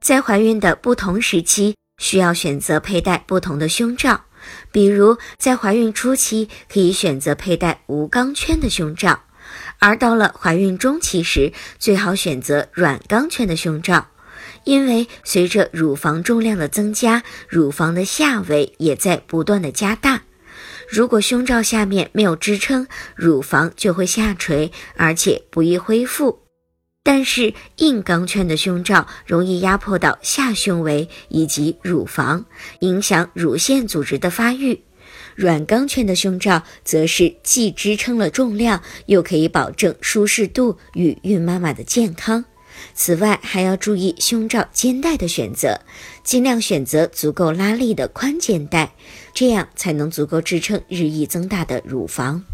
在怀孕的不同时期，需要选择佩戴不同的胸罩。比如，在怀孕初期，可以选择佩戴无钢圈的胸罩；而到了怀孕中期时，最好选择软钢圈的胸罩，因为随着乳房重量的增加，乳房的下围也在不断的加大。如果胸罩下面没有支撑，乳房就会下垂，而且不易恢复。但是硬钢圈的胸罩容易压迫到下胸围以及乳房，影响乳腺组织的发育；软钢圈的胸罩则是既支撑了重量，又可以保证舒适度与孕妈妈的健康。此外，还要注意胸罩肩带的选择，尽量选择足够拉力的宽肩带，这样才能足够支撑日益增大的乳房。